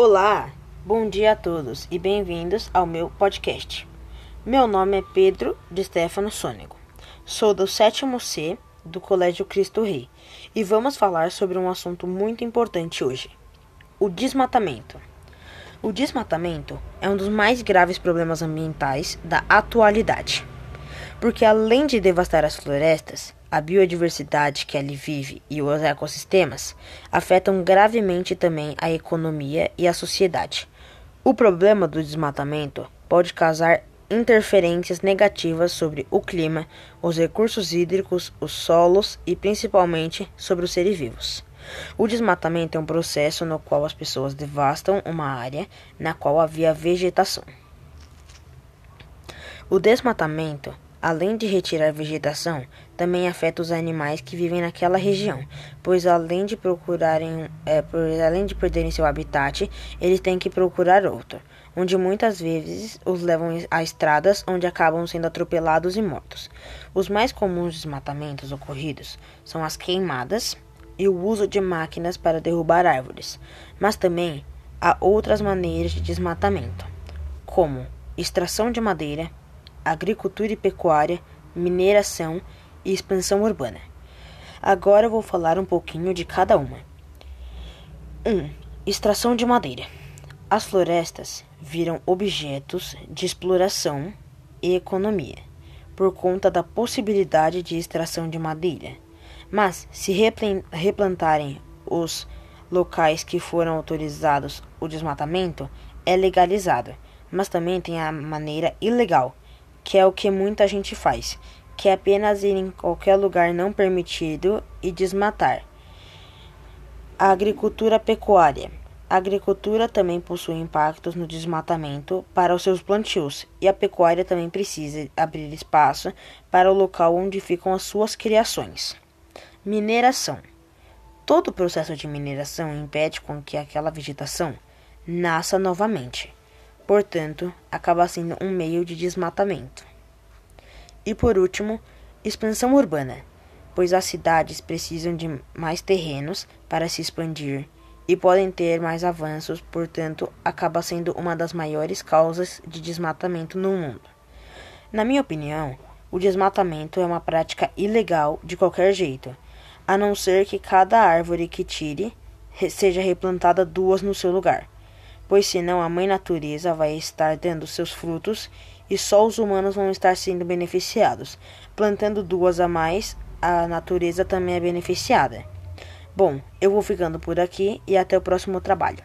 Olá, bom dia a todos e bem-vindos ao meu podcast. Meu nome é Pedro de Stefano Sônego. Sou do sétimo C do Colégio Cristo Rei e vamos falar sobre um assunto muito importante hoje: o desmatamento. O desmatamento é um dos mais graves problemas ambientais da atualidade, porque além de devastar as florestas, a biodiversidade que ali vive e os ecossistemas afetam gravemente também a economia e a sociedade. O problema do desmatamento pode causar interferências negativas sobre o clima, os recursos hídricos, os solos e principalmente sobre os seres vivos. O desmatamento é um processo no qual as pessoas devastam uma área na qual havia vegetação. O desmatamento além de retirar vegetação, também afeta os animais que vivem naquela região, pois além de procurarem, é, além de perderem seu habitat, eles têm que procurar outro, onde muitas vezes os levam a estradas onde acabam sendo atropelados e mortos. Os mais comuns desmatamentos ocorridos são as queimadas e o uso de máquinas para derrubar árvores, mas também há outras maneiras de desmatamento, como extração de madeira, agricultura e pecuária, mineração e expansão urbana. Agora vou falar um pouquinho de cada uma. 1. Um, extração de madeira. As florestas viram objetos de exploração e economia por conta da possibilidade de extração de madeira. Mas se replantarem os locais que foram autorizados o desmatamento, é legalizado, mas também tem a maneira ilegal que é o que muita gente faz, que é apenas ir em qualquer lugar não permitido e desmatar. A agricultura pecuária. A agricultura também possui impactos no desmatamento para os seus plantios, e a pecuária também precisa abrir espaço para o local onde ficam as suas criações. Mineração. Todo processo de mineração impede com que aquela vegetação nasça novamente portanto, acaba sendo um meio de desmatamento. E por último, expansão urbana, pois as cidades precisam de mais terrenos para se expandir e podem ter mais avanços, portanto, acaba sendo uma das maiores causas de desmatamento no mundo. Na minha opinião, o desmatamento é uma prática ilegal de qualquer jeito, a não ser que cada árvore que tire seja replantada duas no seu lugar pois senão a mãe natureza vai estar dando seus frutos e só os humanos vão estar sendo beneficiados. Plantando duas a mais, a natureza também é beneficiada. Bom, eu vou ficando por aqui e até o próximo trabalho.